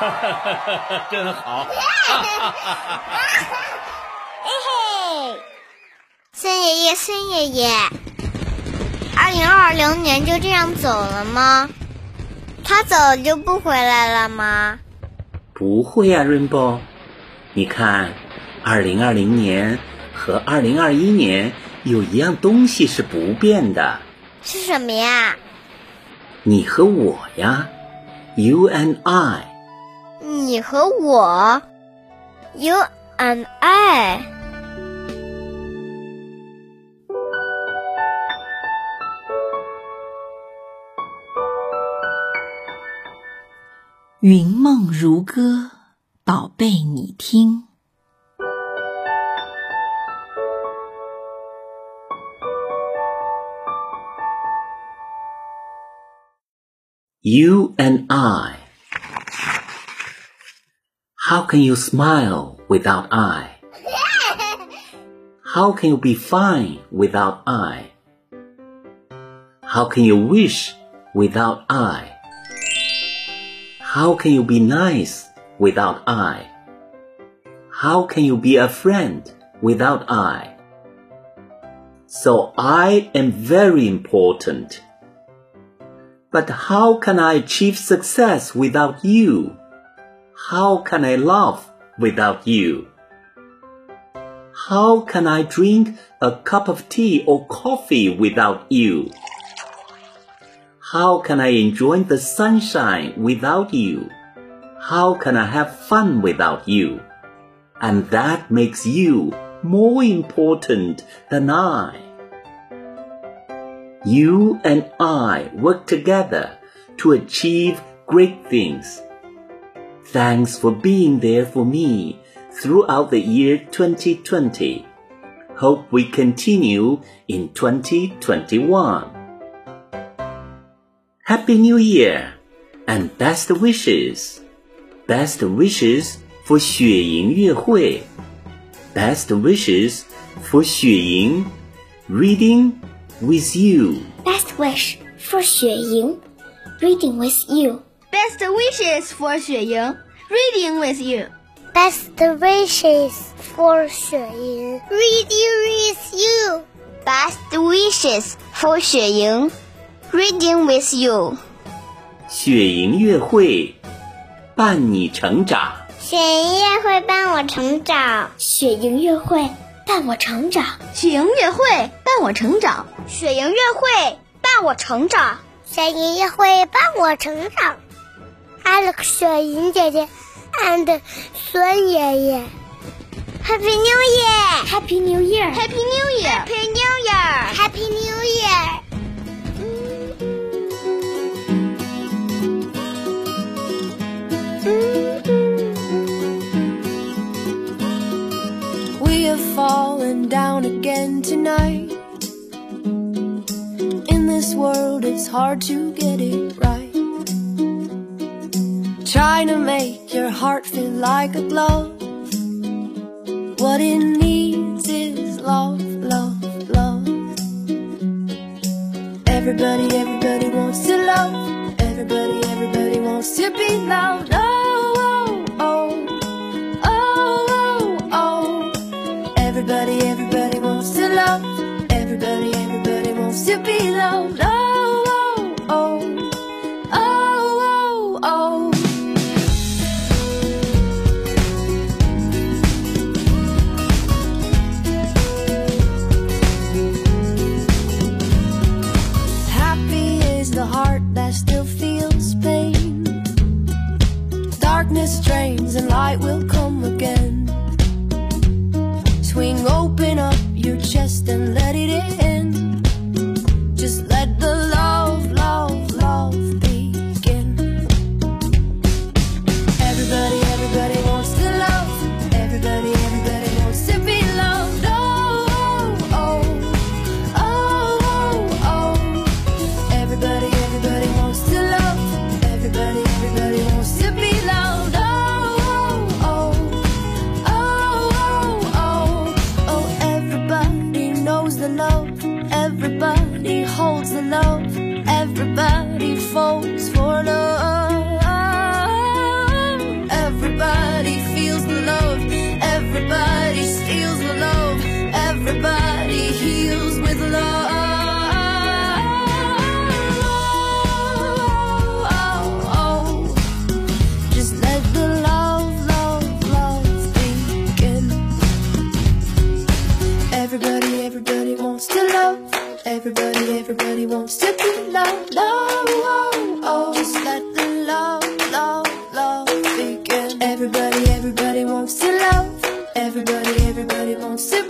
真好。嘿嘿，孙爷爷，孙爷爷，二零二零年就这样走了吗？他走就不回来了吗？不会啊，Rainbow。你看，二零二零年和二零二一年有一样东西是不变的。是什么呀？你和我呀，You and I。你和我，You and I。云梦如歌，宝贝，你听。You and I. How can you smile without I? How can you be fine without I? How can you wish without I? How can you be nice without I? How can you be a friend without I? So I am very important. But how can I achieve success without you? How can I love without you? How can I drink a cup of tea or coffee without you? How can I enjoy the sunshine without you? How can I have fun without you? And that makes you more important than I. You and I work together to achieve great things. Thanks for being there for me throughout the year 2020. Hope we continue in 2021. Happy New Year and best wishes. Best wishes for 雪莹阅会. Best wishes for 雪莹 reading with you. Best wish for 雪莹 reading with you. Best wishes for 雪莹，reading with you. Best wishes for 雪莹，reading with you. Best wishes for 雪莹，reading with you. 雪莹乐会伴你成长。雪莹乐会伴我成长，雪莹乐会伴我成长，雪莹乐会伴我成长，雪莹乐会伴我成长，雪莹乐会伴我成长。Alex 雪莹姐姐 and 孙爷爷，Happy New Year！Happy New Year！Happy New Year！Happy New Year！Happy New Year！ We have fallen down again tonight. In this world, it's hard to get it right. Trying to make your heart feel like a glove. What it needs is love, love, love. Everybody, everybody wants to love. Everybody, everybody wants to be loved. love, everybody holds the love, everybody falls for love, everybody Everybody wants to love. Everybody, everybody wants to